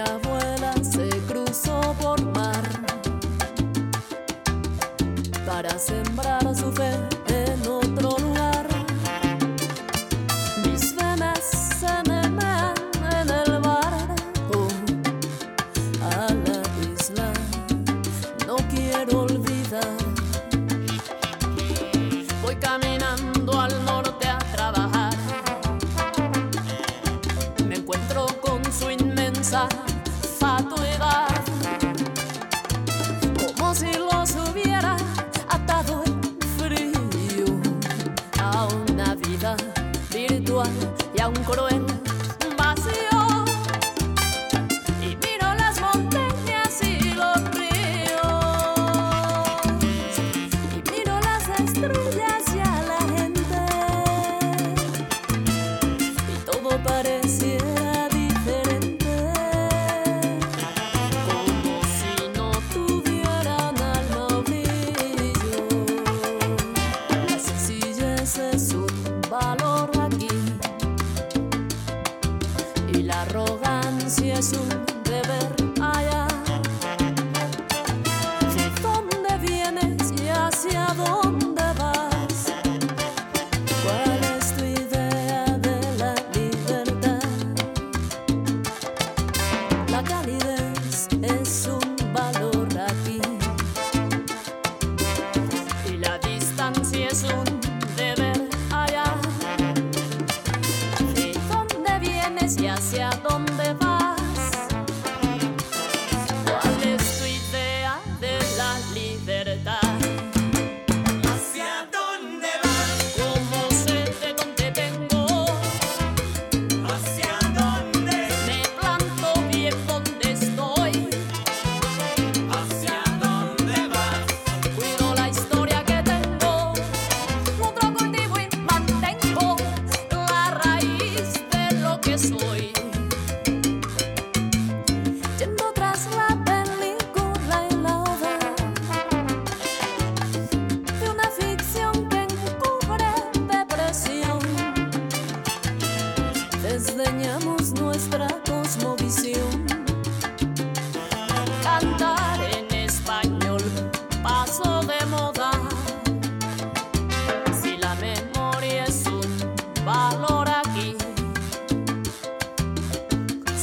olha, vou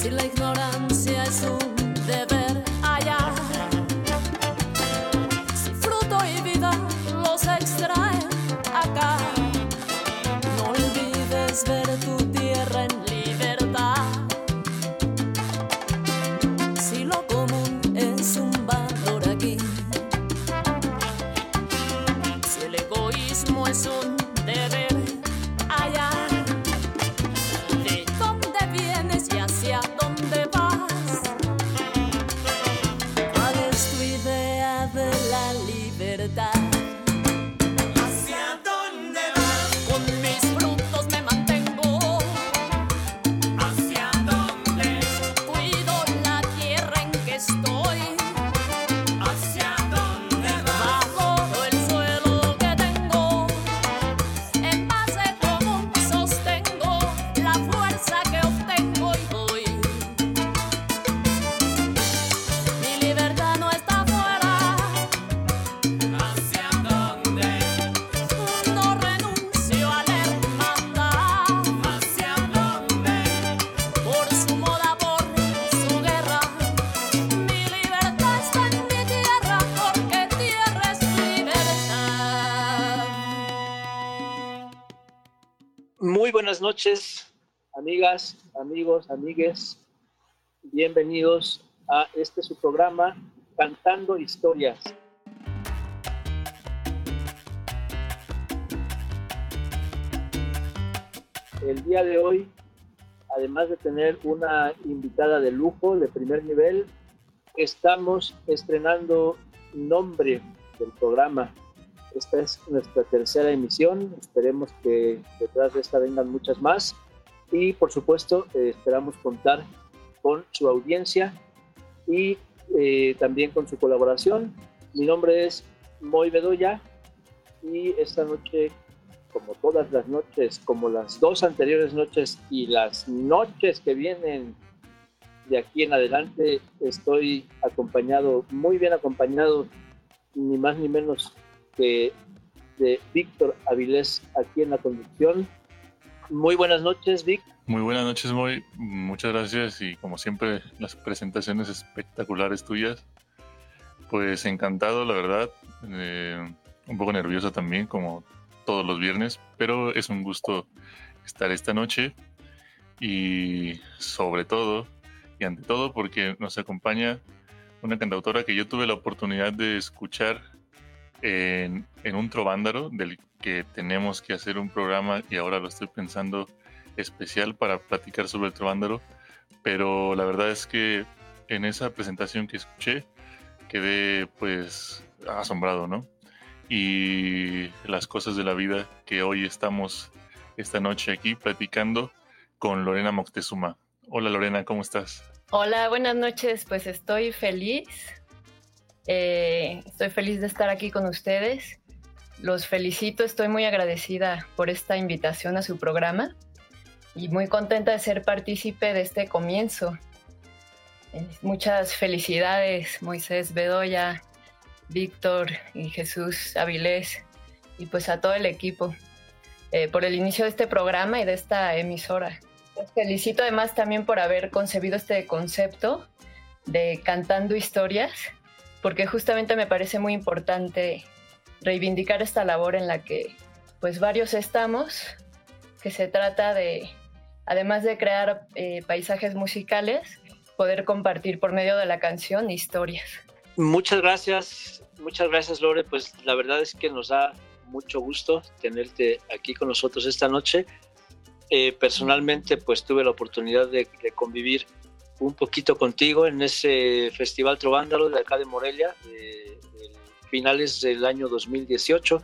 si la ignorancia es un deber. noches, amigas, amigos, amigues. Bienvenidos a este su programa, Cantando Historias. El día de hoy, además de tener una invitada de lujo, de primer nivel, estamos estrenando nombre del programa. Esta es nuestra tercera emisión. Esperemos que detrás de esta vengan muchas más. Y por supuesto, eh, esperamos contar con su audiencia y eh, también con su colaboración. Mi nombre es Moy Bedoya y esta noche, como todas las noches, como las dos anteriores noches y las noches que vienen de aquí en adelante, estoy acompañado, muy bien acompañado, ni más ni menos de Víctor Avilés aquí en la conducción. Muy buenas noches, Vic. Muy buenas noches, Moy. Muchas gracias y como siempre las presentaciones espectaculares tuyas. Pues encantado, la verdad. Eh, un poco nervioso también, como todos los viernes, pero es un gusto estar esta noche y sobre todo y ante todo porque nos acompaña una cantautora que yo tuve la oportunidad de escuchar en, en un trovándaro del que tenemos que hacer un programa y ahora lo estoy pensando especial para platicar sobre el trovándaro, pero la verdad es que en esa presentación que escuché quedé pues asombrado, ¿no? Y las cosas de la vida que hoy estamos esta noche aquí platicando con Lorena Moctezuma. Hola Lorena, ¿cómo estás? Hola, buenas noches. Pues estoy feliz. Eh, estoy feliz de estar aquí con ustedes. Los felicito, estoy muy agradecida por esta invitación a su programa y muy contenta de ser partícipe de este comienzo. Eh, muchas felicidades, Moisés Bedoya, Víctor y Jesús Avilés y pues a todo el equipo eh, por el inicio de este programa y de esta emisora. Felicito además también por haber concebido este concepto de cantando historias, porque justamente me parece muy importante reivindicar esta labor en la que pues varios estamos, que se trata de, además de crear eh, paisajes musicales, poder compartir por medio de la canción historias. Muchas gracias, muchas gracias Lore, pues la verdad es que nos da mucho gusto tenerte aquí con nosotros esta noche eh, personalmente pues tuve la oportunidad de, convivir un poquito contigo en ese Festival Trovándalo de acá de Morelia, de, finales del año 2018,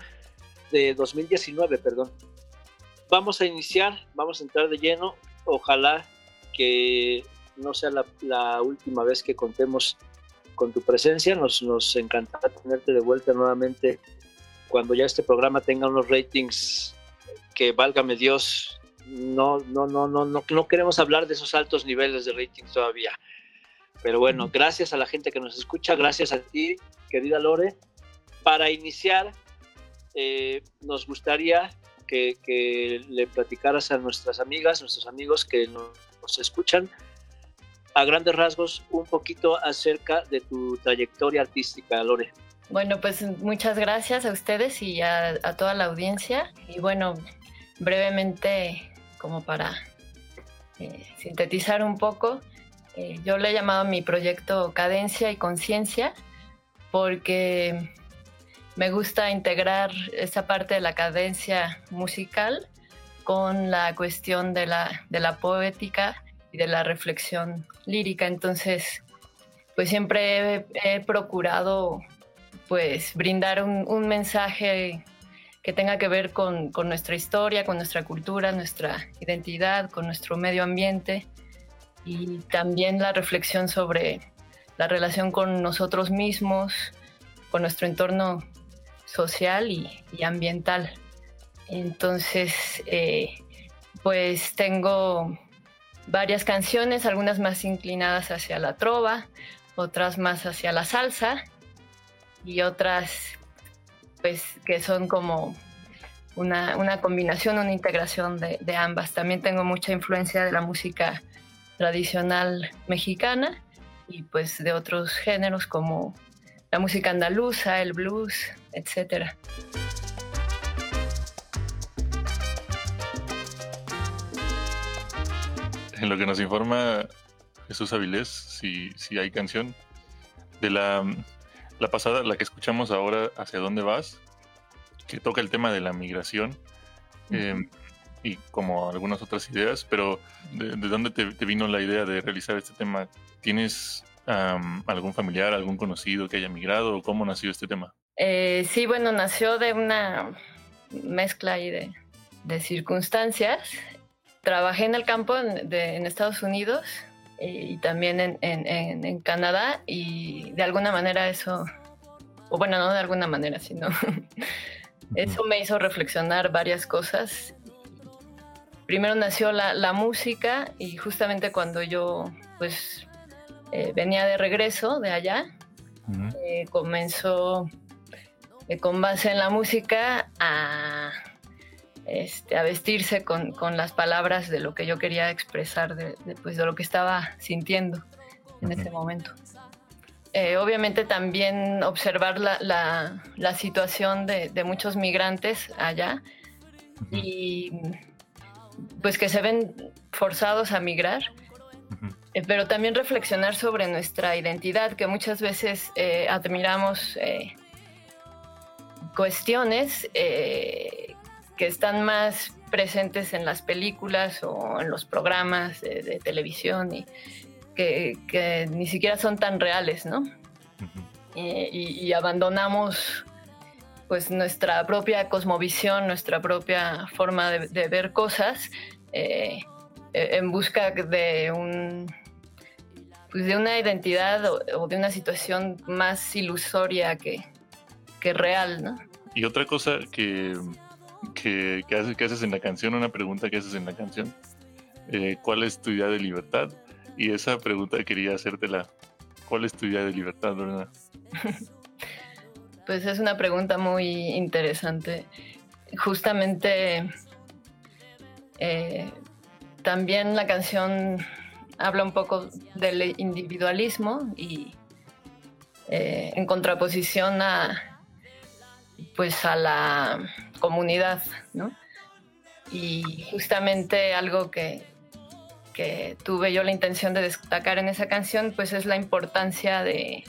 de 2019, perdón. Vamos a iniciar, vamos a entrar de lleno, ojalá que no sea la, la última vez que contemos con tu presencia, nos, nos encantará tenerte de vuelta nuevamente cuando ya este programa tenga unos ratings que válgame Dios, no, no, no, no, no, no queremos hablar de esos altos niveles de rating todavía. Pero bueno, gracias a la gente que nos escucha, gracias a ti, querida Lore. Para iniciar, eh, nos gustaría que, le platicaras a nuestras amigas, nuestros amigos que nos, escuchan, a grandes rasgos, un poquito acerca de tu trayectoria artística, Lore. Bueno, pues muchas gracias a ustedes y a, a toda la audiencia. Y bueno, brevemente como para eh, sintetizar un poco, eh, yo le he llamado mi proyecto Cadencia y Conciencia porque me gusta integrar esa parte de la cadencia musical con la cuestión de la, de la poética y de la reflexión lírica. Entonces, pues siempre he, procurado pues brindar un mensaje que tenga que ver con, nuestra historia, con nuestra cultura, nuestra identidad, con nuestro medio ambiente y también la reflexión sobre la relación con nosotros mismos, con nuestro entorno social y, ambiental. Entonces, eh, pues tengo varias canciones, algunas más inclinadas hacia la trova, otras más hacia la salsa y otras pues que son como una, combinación, una integración de, ambas. También tengo mucha influencia de la música tradicional mexicana y pues de otros géneros como la música andaluza, el blues, etc. En lo que nos informa Jesús Avilés, si, si hay canción, de la la pasada, la que escuchamos ahora, ¿Hacia dónde vas? Que toca el tema de la migración em, y como algunas otras ideas, pero ¿de, dónde te, vino la idea de realizar este tema? ¿Tienes algún familiar, algún conocido que haya migrado o cómo nació este tema? Eh, sí, bueno, nació de una mezcla ahí de, de circunstancias. Trabajé en el campo en Estados Unidos y también en, en, en, Canadá y de alguna manera eso, o bueno, no de alguna manera, sino eso me hizo reflexionar varias cosas. Primero nació la, la, música y justamente cuando yo pues eh, venía de regreso de allá, eh, comenzó eh, con base en la música a, este, a vestirse con, con las palabras de lo que yo quería expresar, de, de, pues, de lo que estaba sintiendo en ese momento. Eh, obviamente también observar la, la- la situación de, de muchos migrantes allá y pues que se ven forzados a migrar eh, pero también reflexionar sobre nuestra identidad, que muchas veces eh, admiramos cuestiones que están más presentes en las películas o en los programas de, de televisión y que, que ni siquiera son tan reales, ¿no? Eh, y, y abandonamos pues nuestra propia cosmovisión, nuestra propia forma de, de ver cosas eh, eh, en busca de un pues de una identidad o, o de una situación más ilusoria que, que real, ¿no? Y otra cosa que, que, haces, en la canción, una pregunta que haces en la canción, eh, ¿cuál es tu idea de libertad? Y esa pregunta quería hacértela. ¿Cuál es tu idea de libertad, Lorena? Pues es una pregunta muy interesante. Justamente eh, también la canción habla un poco del individualismo y eh, en contraposición a pues a la comunidad, ¿no? Y justamente algo que, que tuve yo la intención de destacar en esa canción, pues es la importancia de,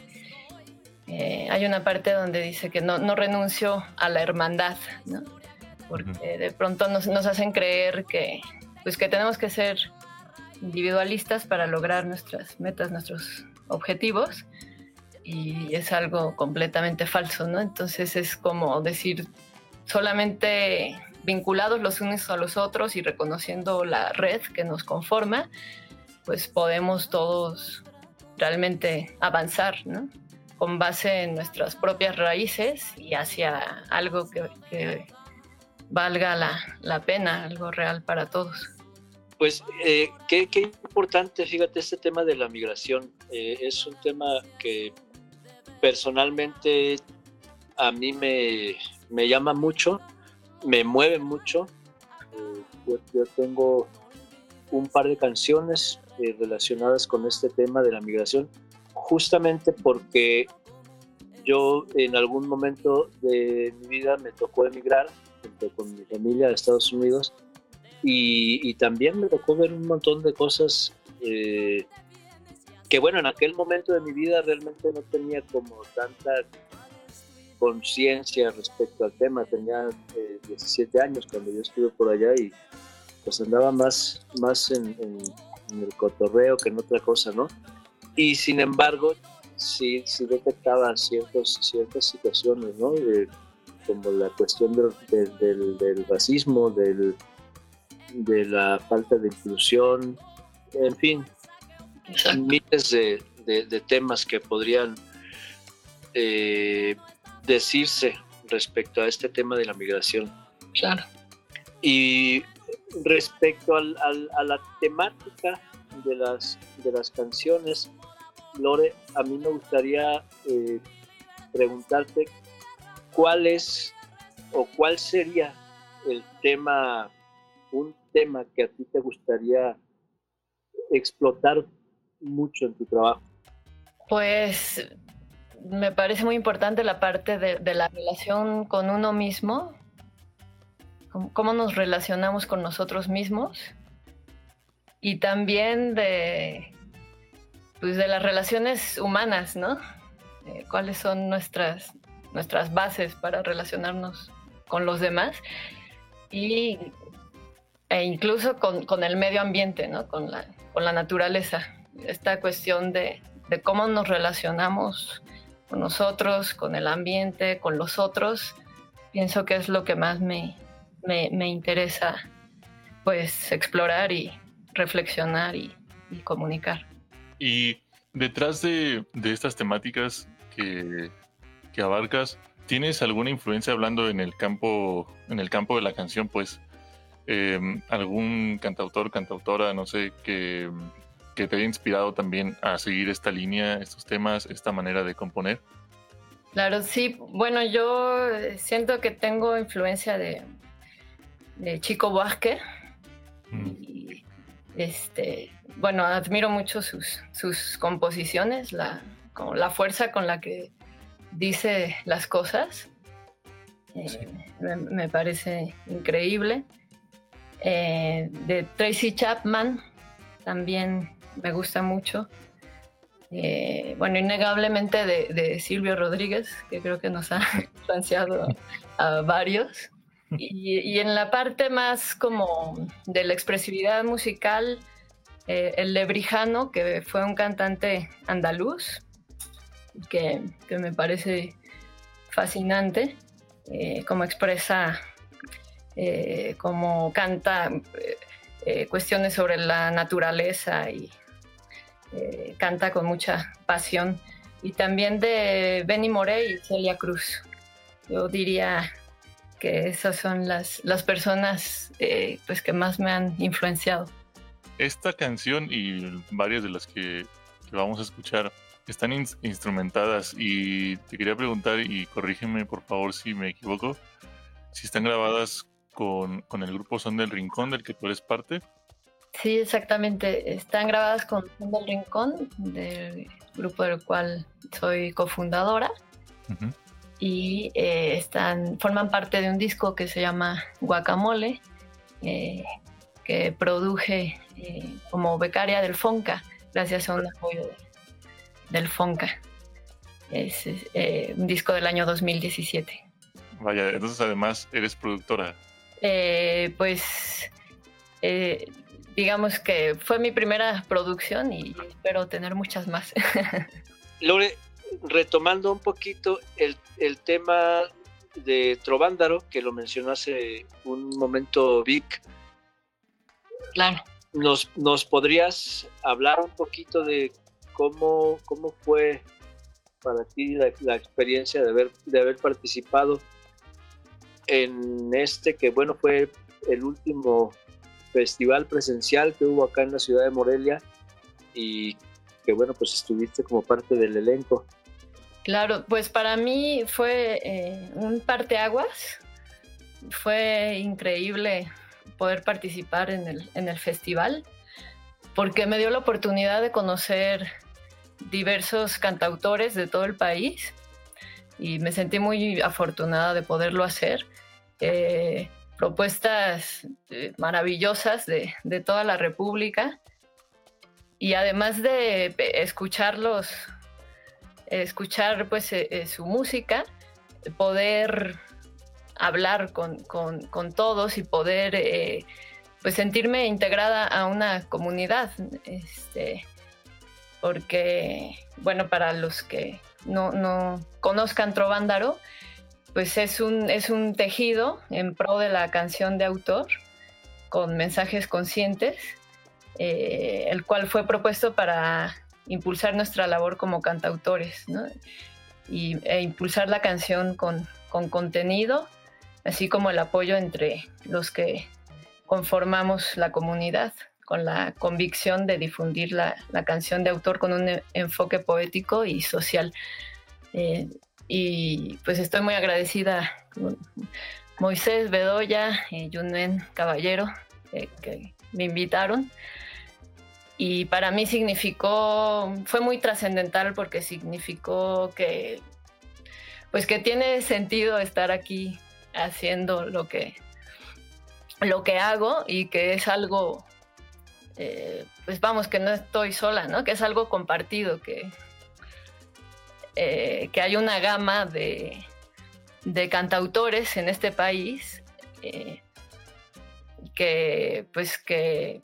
eh, hay una parte donde dice que no, no renuncio a la hermandad, ¿no? Porque de pronto nos, nos hacen creer que, pues que tenemos que ser individualistas para lograr nuestras metas, nuestros objetivos, y es algo completamente falso, ¿no? Entonces es como decir, solamente vinculados los unos a los otros y reconociendo la red que nos conforma, pues podemos todos realmente avanzar, ¿no? con base en nuestras propias raíces y hacia algo que, que valga la, la, pena, algo real para todos. Pues eh, qué, qué, importante, fíjate, este tema de la migración. Eh, es un tema que personalmente a mí me, me llama mucho, me mueve mucho. Eh, yo, tengo un par de canciones eh, relacionadas con este tema de la migración justamente porque yo en algún momento de mi vida me tocó emigrar junto con mi familia a Estados Unidos y, y también me tocó ver un montón de cosas eh, que bueno, en aquel momento de mi vida realmente no tenía como tanta conciencia respecto al tema, tenía eh, 17 años cuando yo estuve por allá y pues andaba más, más en, el cotorreo que en otra cosa, ¿no? y sin embargo sí, sí detectaba ciertos, ciertas situaciones, ¿no? De, como la cuestión del, del, del racismo, del, de la falta de inclusión, en fin, Exacto. miles de, de, de, temas que podrían eh, decirse respecto a este tema de la migración. Claro. Y respecto al, al, a la temática de las, de las canciones, Lore, a mí me gustaría eh, preguntarte cuál es o cuál sería el tema, un tema que a ti te gustaría explotar mucho en tu trabajo. Pues me parece muy importante la parte de, la relación con uno mismo, cómo nos relacionamos con nosotros mismos y también de pues de las relaciones humanas, ¿no? Eh, ¿Cuáles son nuestras, nuestras bases para relacionarnos con los demás? Y, e incluso con, con el medio ambiente, ¿no? Con la, con la naturaleza. Esta cuestión de, de, cómo nos relacionamos con nosotros, con el ambiente, con los otros, pienso que es lo que más me, me, me interesa, pues, explorar y reflexionar y, comunicar. Y detrás de, de estas temáticas que, que, abarcas, ¿tienes alguna influencia hablando en el campo, en el campo de la canción? Pues eh, algún cantautor, cantautora, no sé, que, que te haya inspirado también a seguir esta línea, estos temas, esta manera de componer? Claro, sí. Bueno, yo eh, siento que tengo influencia de, de Chico Buarque. Mm. Y, este, bueno, admiro mucho sus, sus composiciones, la, como la fuerza con la que dice las cosas. Eh, Sí. me, me parece increíble. Eh, de Tracy Chapman también me gusta mucho. Eh, bueno, innegablemente de, Silvio Rodríguez, que creo que nos ha influenciado a varios. Y, en la parte más como de la expresividad musical, eh, el Lebrijano, que fue un cantante andaluz, que, me parece fascinante, eh, como expresa, como canta cuestiones sobre la naturaleza y eh, canta con mucha pasión. Y también de Benny Morey y Celia Cruz. Yo diría que esas son las, las personas eh, pues que más me han influenciado. Esta canción y varias de las que, que vamos a escuchar están ins- instrumentadas y te quería preguntar, y corrígeme por favor si me equivoco, si están grabadas con, con el grupo Son del Rincón del que tú eres parte. Sí, exactamente. Están grabadas con Son del Rincón, del grupo del cual soy cofundadora, y eh, están, forman parte de un disco que se llama Guacamole, eh, que produje eh, como becaria del FONCA, gracias a un apoyo de- del FONCA. Es un disco del año 2017. Vaya, entonces además eres productora. Eh, pues eh, digamos que fue mi primera producción y espero tener muchas más. Lore, retomando un poquito el, el tema de Trovándaro, que lo mencionó hace un momento Vic, claro. ¿nos, nos podrías hablar un poquito de cómo, cómo fue para ti la, la experiencia de haber, de haber participado en este, que bueno, fue el último festival presencial que hubo acá en la ciudad de Morelia y que bueno, pues estuviste como parte del elenco. Claro, pues para mí fue eh, un parteaguas. Fue increíble poder participar en el, en el festival porque me dio la oportunidad de conocer diversos cantautores de todo el país y me sentí muy afortunada de poderlo hacer. Eh, propuestas eh, maravillosas de, de toda la República y además de eh, escucharlos escuchar pues eh, eh, su música, poder hablar con, con- con todos y poder eh, pues sentirme integrada a una comunidad. Este, porque, bueno, para los que no, no conozcan Trovándaro, pues es un, es un tejido en pro de la canción de autor con mensajes conscientes, eh, el cual fue propuesto para impulsar nuestra labor como cantautores, ¿no? Y, e impulsar la canción con, con contenido, así como el apoyo entre los que conformamos la comunidad, con la convicción de difundir la, la canción de autor con un e- enfoque poético y social. Eh, y pues estoy muy agradecida con Moisés Bedoya y Yunen Caballero, eh, que me invitaron y para mí significó, fue muy trascendental porque significó que, pues que tiene sentido estar aquí haciendo lo que, lo que hago y que es algo, eh, pues vamos, que no estoy sola, ¿no? Que es algo compartido, que, eh, que hay una gama de, de cantautores en este país eh, que, pues que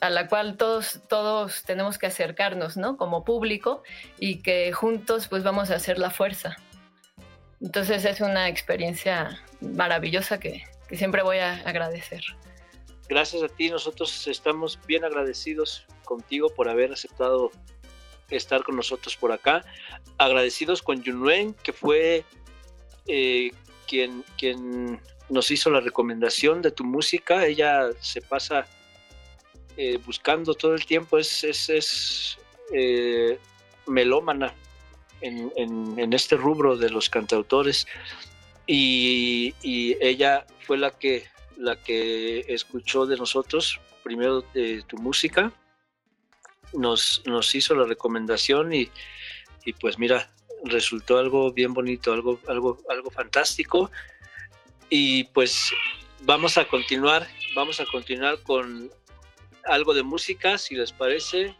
a la cual todos, todos tenemos que acercarnos, ¿no? Como público y que juntos pues vamos a hacer la fuerza. Entonces es una experiencia maravillosa que, que siempre voy a agradecer. Gracias a ti, nosotros estamos bien agradecidos contigo por haber aceptado estar con nosotros por acá. Agradecidos con Yunuen, que fue eh, quien, quien nos hizo la recomendación de tu música. Ella se pasa eh, buscando todo el tiempo, es, es, es eh, melómana en, en- en este rubro de los cantautores. Y, ella fue la que, la que escuchó de nosotros, primero tu música, nos, hizo la recomendación y, y pues mira, resultó algo bien bonito, algo, algo, algo fantástico. Y pues vamos a continuar, vamos a continuar con algo de música, si les parece,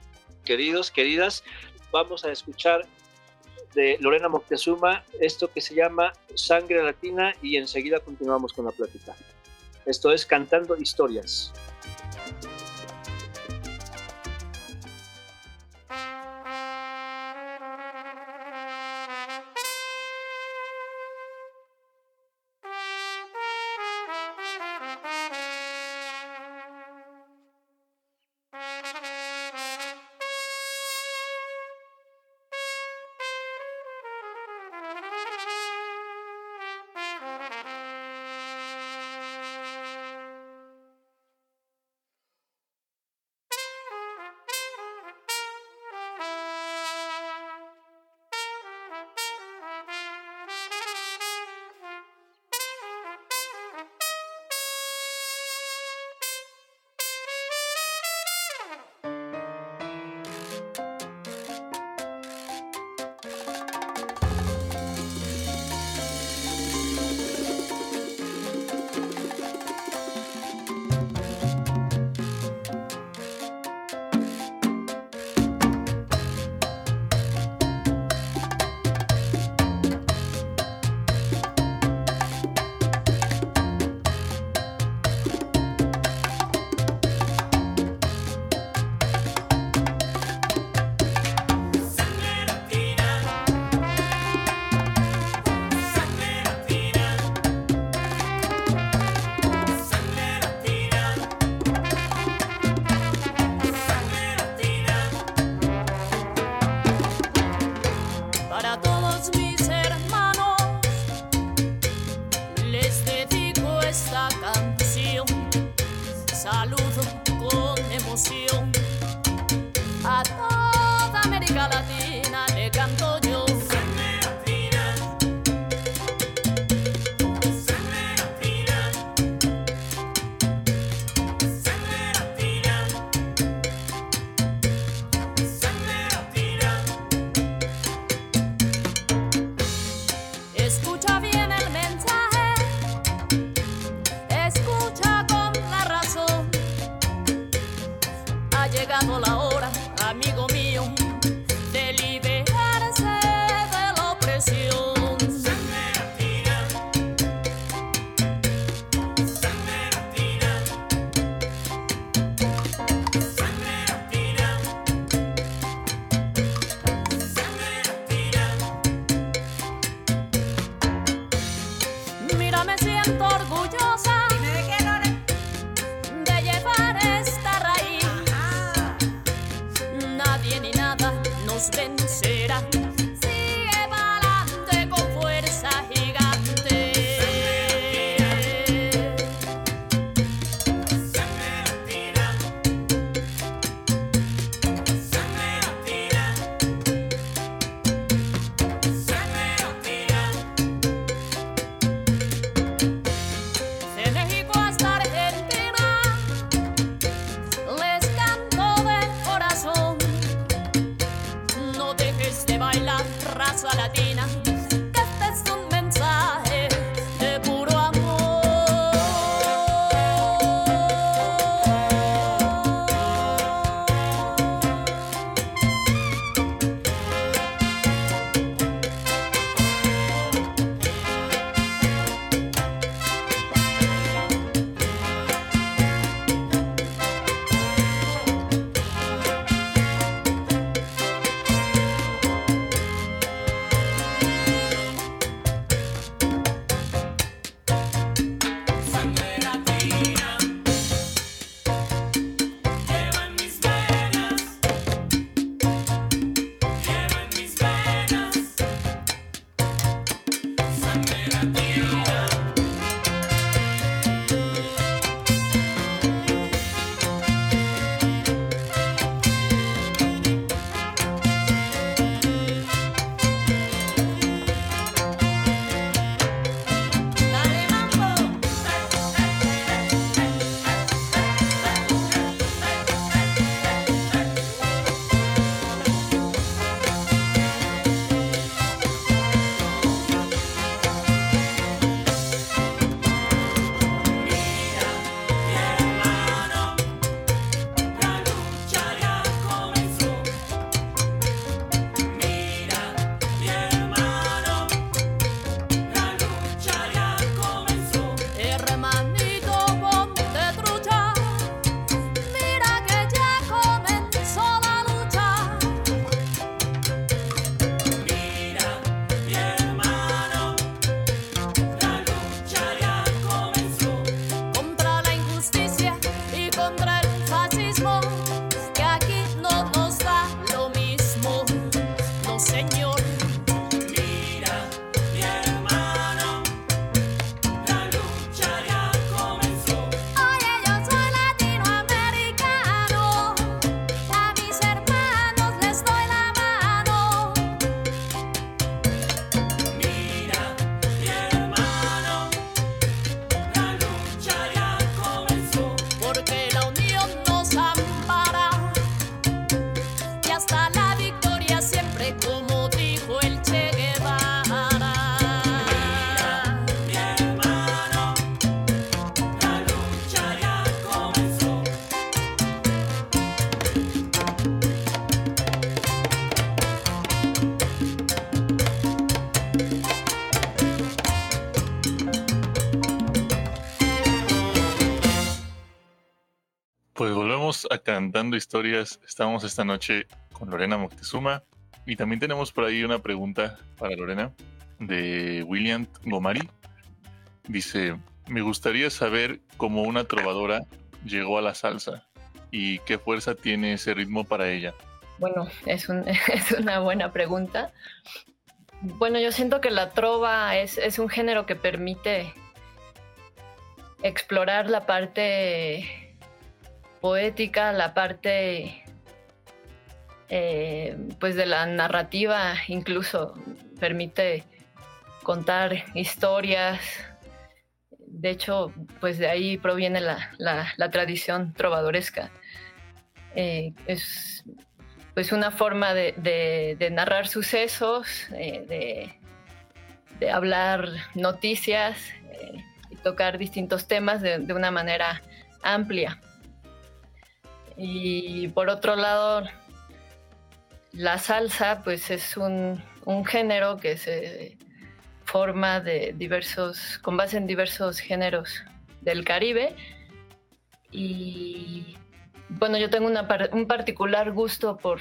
queridos, queridas. Vamos a escuchar de Lorena Moctezuma esto que se llama Sangre Latina y enseguida continuamos con la plática. Esto es Cantando Historias. Cantando Historias. Estamos esta noche con Lorena Moctezuma y también tenemos por ahí una pregunta para Lorena de William Gomari. Dice, me gustaría saber cómo una trovadora llegó a la salsa y qué fuerza tiene ese ritmo para ella. Bueno, es, un- es una buena pregunta. Bueno, yo siento que la trova es un género que permite explorar la parte poética, la parte eh, pues de la narrativa, incluso permite contar historias. De hecho, pues de ahí proviene la, la- la tradición trovadoresca. Eh, es pues una forma de, narrar sucesos, eh, de, de hablar noticias y tocar distintos temas de una manera amplia. Y por otro lado, la salsa pues es un, un género que se forma de diversos, con base en diversos géneros del Caribe. Y bueno, yo tengo un particular gusto por,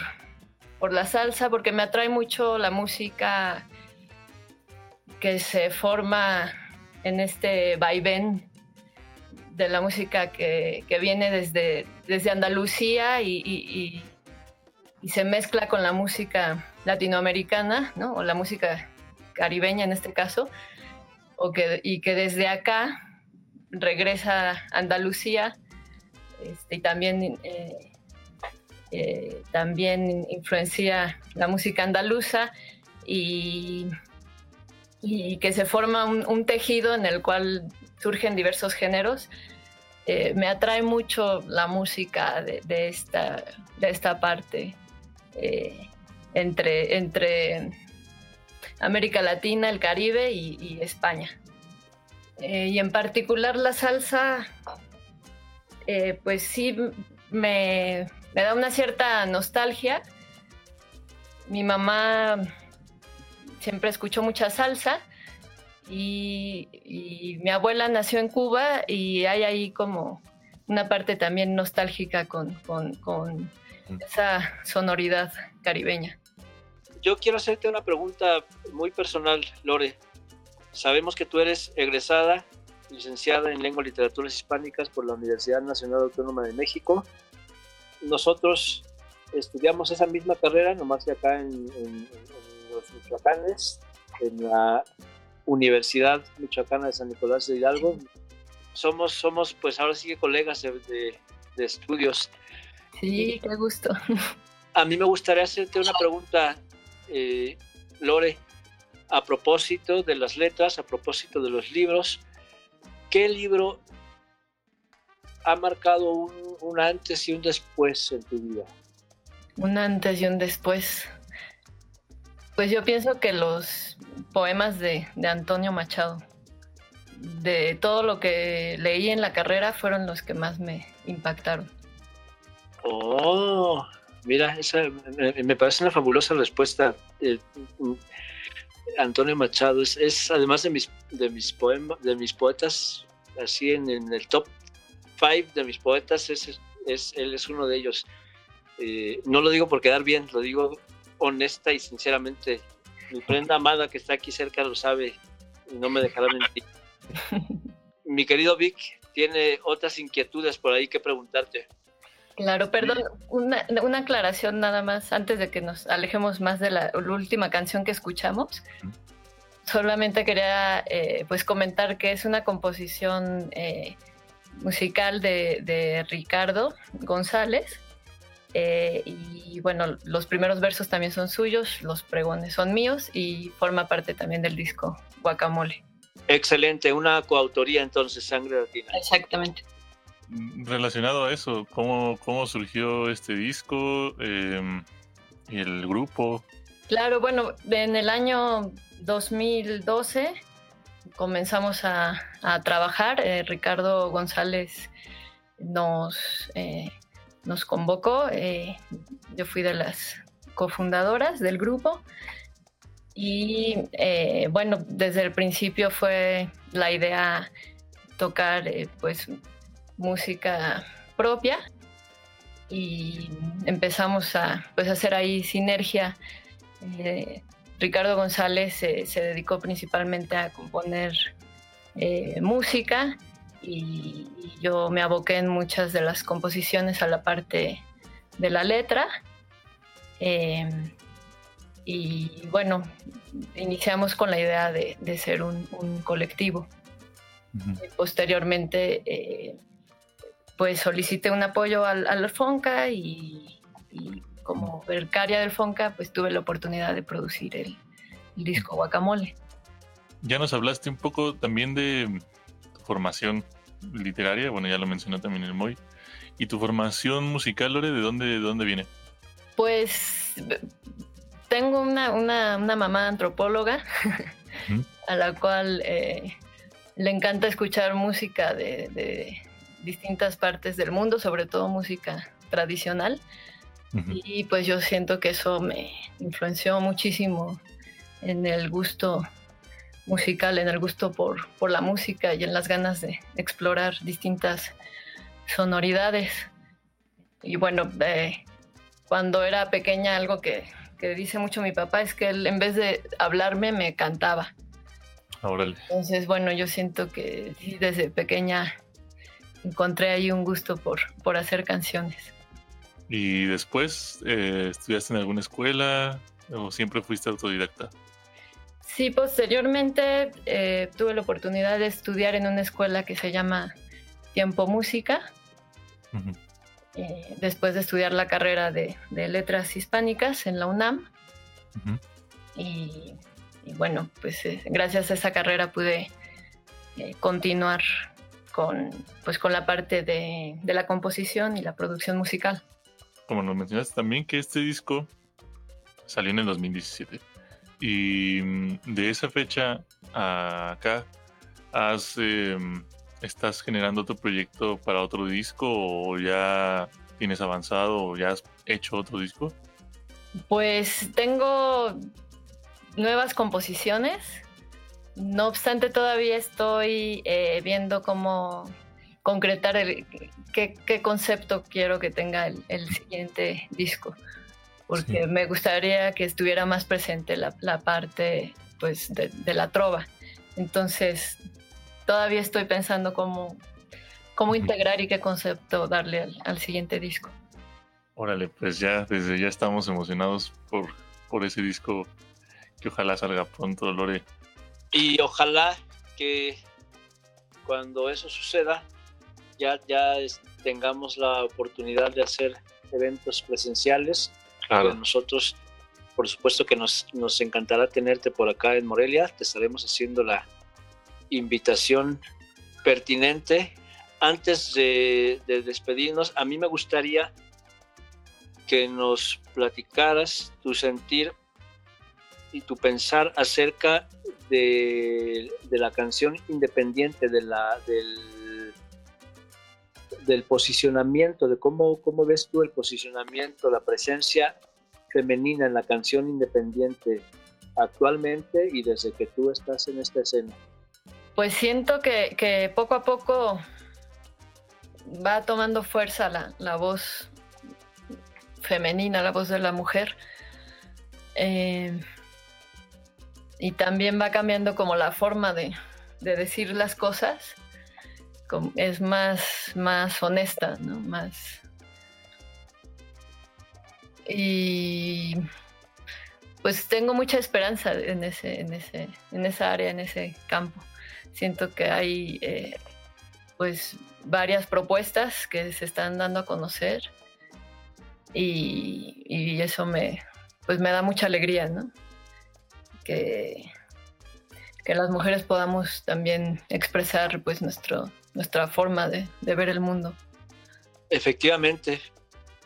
por la salsa porque me atrae mucho la música que se forma en este vaivén de la música que, que viene desde, desde Andalucía y, y- se mezcla con la música latinoamericana, ¿no? o la música caribeña en este caso, o que, y que desde acá regresa a Andalucía este, y también, eh, eh, también influencia la música andaluza y, y que se forma un tejido en el cual surgen diversos géneros. Eh, me atrae mucho la música de, esta, de esta parte eh, entre, entre América Latina, el Caribe y, España. Eh, y en particular la salsa, pues sí me, me da una cierta nostalgia. Mi mamá siempre escuchó mucha salsa y, y mi abuela nació en Cuba y hay ahí como una parte también nostálgica con, con- con esa sonoridad caribeña. Yo quiero hacerte una pregunta muy personal, Lore. Sabemos que tú eres egresada, licenciada en Lengua y Literaturas Hispánicas por la Universidad Nacional Autónoma de México. Nosotros estudiamos esa misma carrera, nomás que acá en, en- en los Michoacanes, en la Universidad Michoacana de San Nicolás de Hidalgo. Somos, somos pues ahora sí que colegas de- de- de estudios. Sí, qué gusto. A mí me gustaría hacerte una pregunta, eh, Lore, a propósito de las letras, a propósito de los libros. ¿Qué libro ha marcado un, un antes y un después en tu vida? Un antes y un después. Pues yo pienso que los poemas de, de Antonio Machado, de todo lo que leí en la carrera, fueron los que más me impactaron. Oh, mira, esa me, parece una fabulosa respuesta. Eh, Antonio Machado es, es además de mis de mis poemas, de mis poetas, así en, en el top five de mis poetas, es, es él es uno de ellos. Eh, no lo digo por quedar bien, lo digo honesta y sinceramente. Mi prenda amada que está aquí cerca lo sabe y no me dejará mentir. Mi querido Vic tiene otras inquietudes por ahí que preguntarte. Claro, perdón, una, una aclaración nada más antes de que nos alejemos más de la, la última canción que escuchamos. Solamente quería eh, pues comentar que es una composición eh, musical de, de Ricardo González. Eh, y bueno, los primeros versos también son suyos, los pregones son míos y forma parte también del disco Guacamole. Excelente, una coautoría entonces, Sangre Latina. Exactamente. Relacionado a eso, ¿cómo, cómo surgió este disco eh, y el grupo? Claro, bueno, en el año 2012 comenzamos a, a trabajar. eh, Ricardo González nos, eh, nos convocó. eh, yo fui de las cofundadoras del grupo. Y eh, bueno, desde el principio fue la idea tocar eh, pues música propia y empezamos a pues, hacer ahí sinergia. Ricardo González se dedicó principalmente a componer música y, yo me aboqué en muchas de las composiciones a la parte de la letra. Eh, y bueno, iniciamos con la idea de, ser un, colectivo. Posteriormente, eh, pues solicité un apoyo al, al FONCA y, como becaria del FONCA, pues tuve la oportunidad de producir el, el disco Guacamole. Ya nos hablaste un poco también de formación literaria, bueno, ya lo mencionó también el Moy. ¿Y tu formación musical, Lore, de dónde, de dónde viene? Pues tengo una, una, mamá antropóloga a la cual eh, le encanta escuchar música de, distintas partes del mundo, sobre todo música tradicional. Y pues yo siento que eso me influenció muchísimo en el gusto musical, en el gusto por, por la música y en las ganas de explorar distintas sonoridades. Y bueno, eh, cuando era pequeña algo que, que, dice mucho mi papá es que él en vez de hablarme me cantaba. Órale. Entonces, bueno, yo siento que desde pequeña encontré ahí un gusto por, por hacer canciones. ¿Y después eh, estudiaste en alguna escuela o siempre fuiste autodidacta? Sí, posteriormente eh, tuve la oportunidad de estudiar en una escuela que se llama Tiempo Música. Eh, después de estudiar la carrera de, letras hispánicas en la UNAM. y, bueno, pues eh, gracias a esa carrera pude continuar con, pues, con la parte de, de la composición y la producción musical. Como nos mencionaste también que este disco salió en el 2017. Y mm, de esa fecha a acá, has, em, ¿estás generando otro proyecto para otro disco o ya tienes avanzado o ya has hecho otro disco? Pues tengo nuevas composiciones. No obstante, todavía estoy eh, viendo cómo concretar el, qué, concepto quiero que tenga el siguiente disco porque me gustaría que estuviera más presente la, parte pues, de, la trova. Entonces, todavía estoy pensando cómo, cómo integrar y qué concepto darle al, siguiente disco. Órale, pues ya desde ya estamos emocionados por, por ese disco que ojalá salga pronto, Lore. Y ojalá que cuando eso suceda ya, ya tengamos la oportunidad de hacer eventos presenciales nosotros, por supuesto que nos, nos encantará tenerte por acá en Morelia. Te estaremos haciendo la invitación pertinente. Antes de, despedirnos, a mí me gustaría que nos platicaras tu sentir y tu pensar acerca de, la canción independiente, de la, del, del posicionamiento, de cómo, cómo ves tú el posicionamiento, la presencia femenina en la canción independiente actualmente y desde que tú estás en esta escena? Pues siento que, poco a poco va tomando fuerza la, voz femenina, la voz de la mujer. Eh, y también va cambiando como la forma de, de decir las cosas es más, más honesta, ¿no? Más. Y pues tengo mucha esperanza en ese, en ese, en esa área, en ese campo. Siento que hay eh, pues varias propuestas que se están dando a conocer y, y, eso me pues me da mucha alegría, ¿no? Que, que las mujeres podamos también expresar pues nuestro, nuestra forma de, ver el mundo. Efectivamente,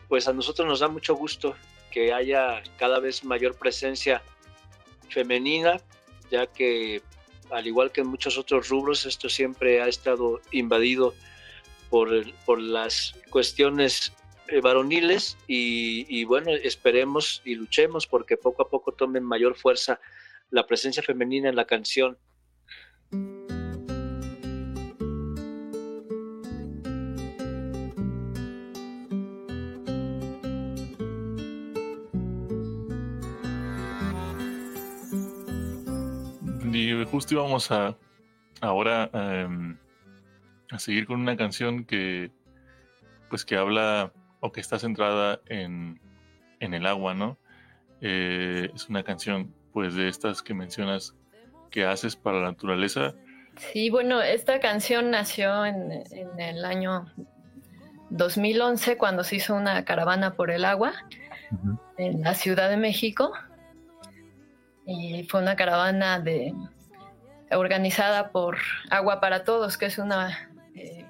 pues a nosotros nos da mucho gusto que haya cada vez mayor presencia femenina, ya que al igual que en muchos otros rubros, esto siempre ha estado invadido por, por las cuestiones eh, varoniles y, y, bueno, esperemos y luchemos porque poco a poco tomen mayor fuerza la presencia femenina en la canción. Y justo íbamos a ahora em, a seguir con una canción que pues que habla o que está centrada en, en el agua, ¿no? Eh, es una canción pues de estas que mencionas que haces para la naturaleza. Sí, bueno, esta canción nació en, en el año 2011 cuando se hizo una caravana por el agua en la Ciudad de México. Y fue una caravana de, organizada por Agua para Todos, que es una eh,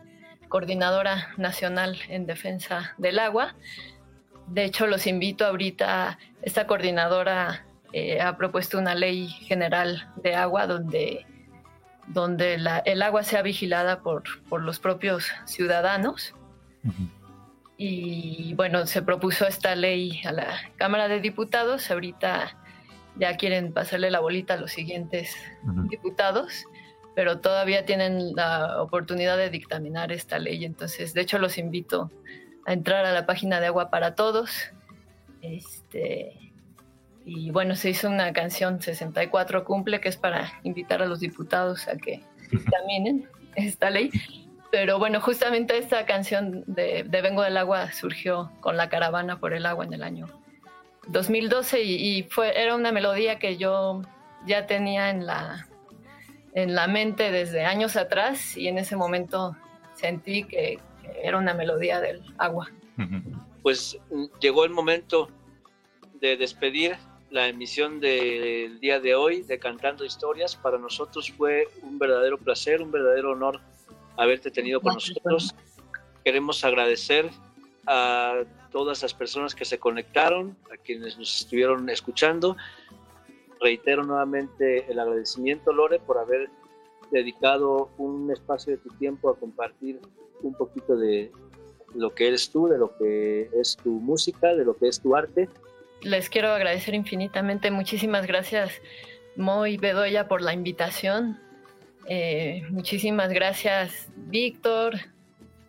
coordinadora nacional en defensa del agua. De hecho, los invito ahorita, esta coordinadora eh, ha propuesto una ley general de agua donde, donde el agua sea vigilada por, por los propios ciudadanos. Y bueno, se propuso esta ley a la Cámara de Diputados. Ahorita ya quieren pasarle la bolita a los siguientes diputados, pero todavía tienen la oportunidad de dictaminar esta ley. Entonces, de hecho, los invito a entrar a la página de Agua para Todos. Este, y bueno, se hizo una canción 64 cumple que es para invitar a los diputados a que dictaminen esta ley. Pero bueno, justamente esta canción de, de Vengo del Agua surgió con la caravana por el agua en el año 2012 y, fue, era una melodía que yo ya tenía en la, en la mente desde años atrás y en ese momento sentí que, era una melodía del agua. Pues mm, llegó el momento de despedir la emisión del día de hoy de Cantando Historias. Para nosotros fue un verdadero placer, un verdadero honor haberte tenido con nosotros. Queremos agradecer a todas las personas que se conectaron, a quienes nos estuvieron escuchando. Reitero nuevamente el agradecimiento, Lore, por haber dedicado un espacio de tu tiempo a compartir un poquito de lo que eres tú, de lo que es tu música, de lo que es tu arte. Les quiero agradecer infinitamente. Muchísimas gracias, Moy Bedoya, por la invitación. Eh, muchísimas gracias, Víctor,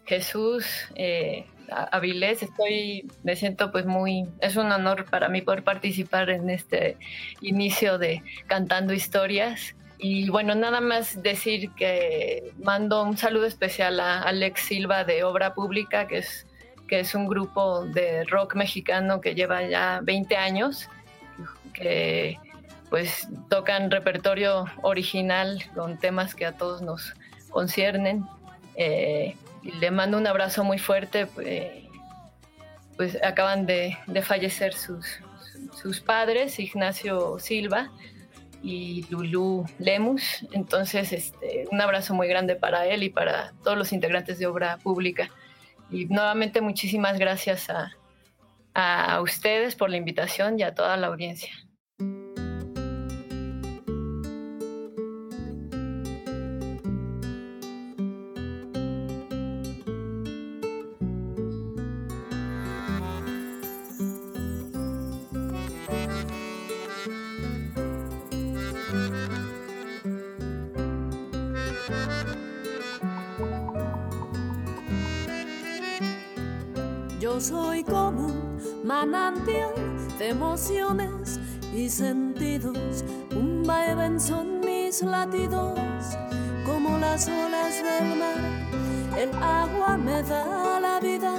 Jesús, eh, Avilés, estoy, me siento pues muy, es un honor para mí poder participar en este inicio de Cantando Historias. Y bueno, nada más decir que mando un saludo especial a Alex Silva de Obra Pública, que es, que es un grupo de rock mexicano que lleva ya 20 años, que pues tocan repertorio original con temas que a todos nos conciernen. Eh, le mando un abrazo muy fuerte. Pues, pues acaban de, fallecer sus, sus, padres, Ignacio Silva y Lulú Lemus. Entonces, este, un abrazo muy grande para él y para todos los integrantes de Obra Pública. Y nuevamente muchísimas gracias a, a ustedes por la invitación y a toda la audiencia. Soy como un manantial de emociones y sentidos. Un vaivén son mis latidos, como las olas del mar. El agua me da la vida,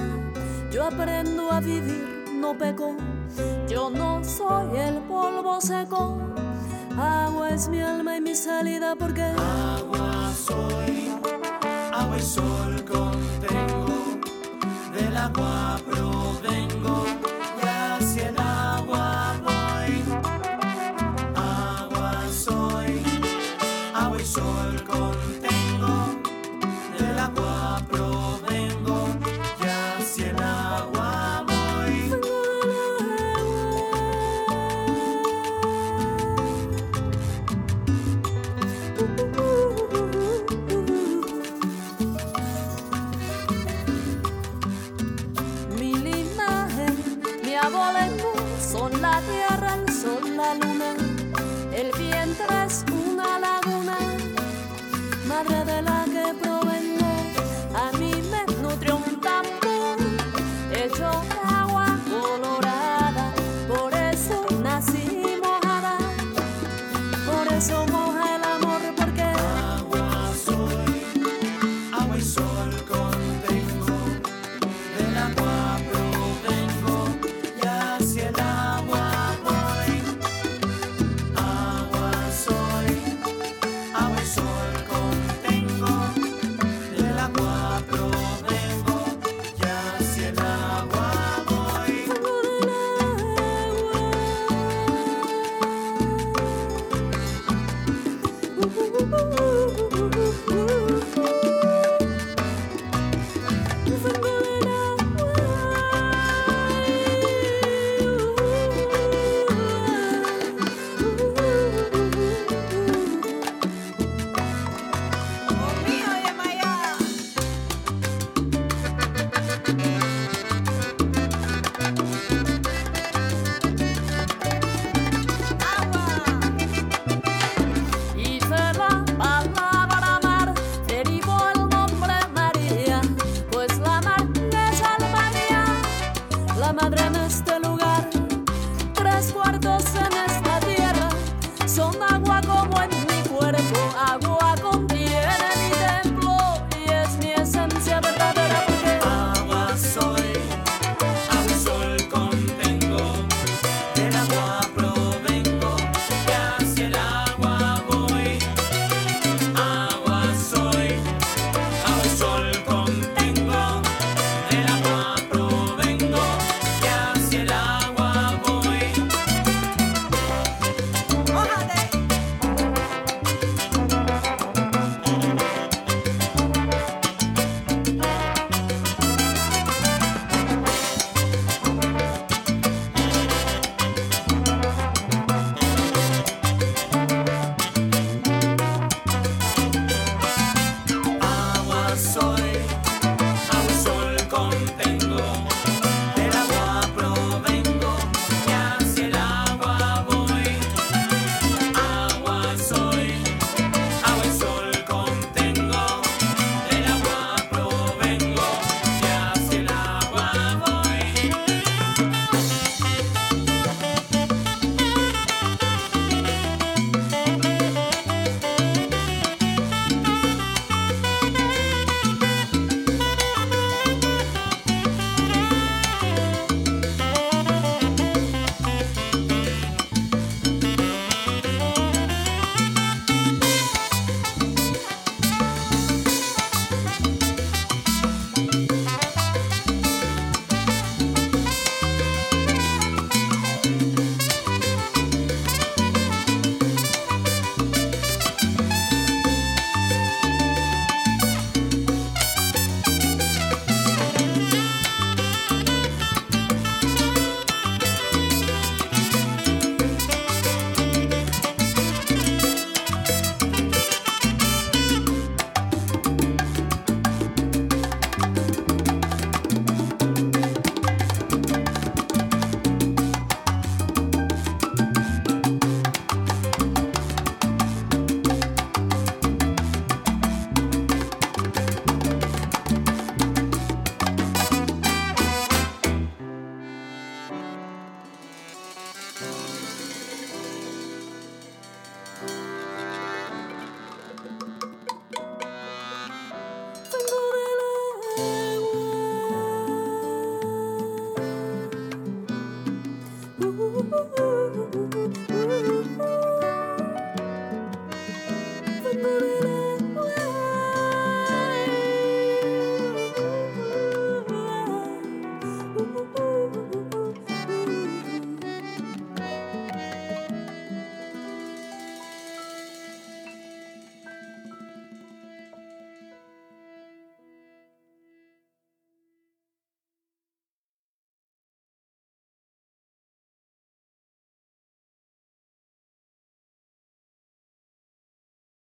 yo aprendo a vivir, no peco. Yo no soy el polvo seco, agua es mi alma y mi salida porque agua soy, agua y sol contengo del agua provengo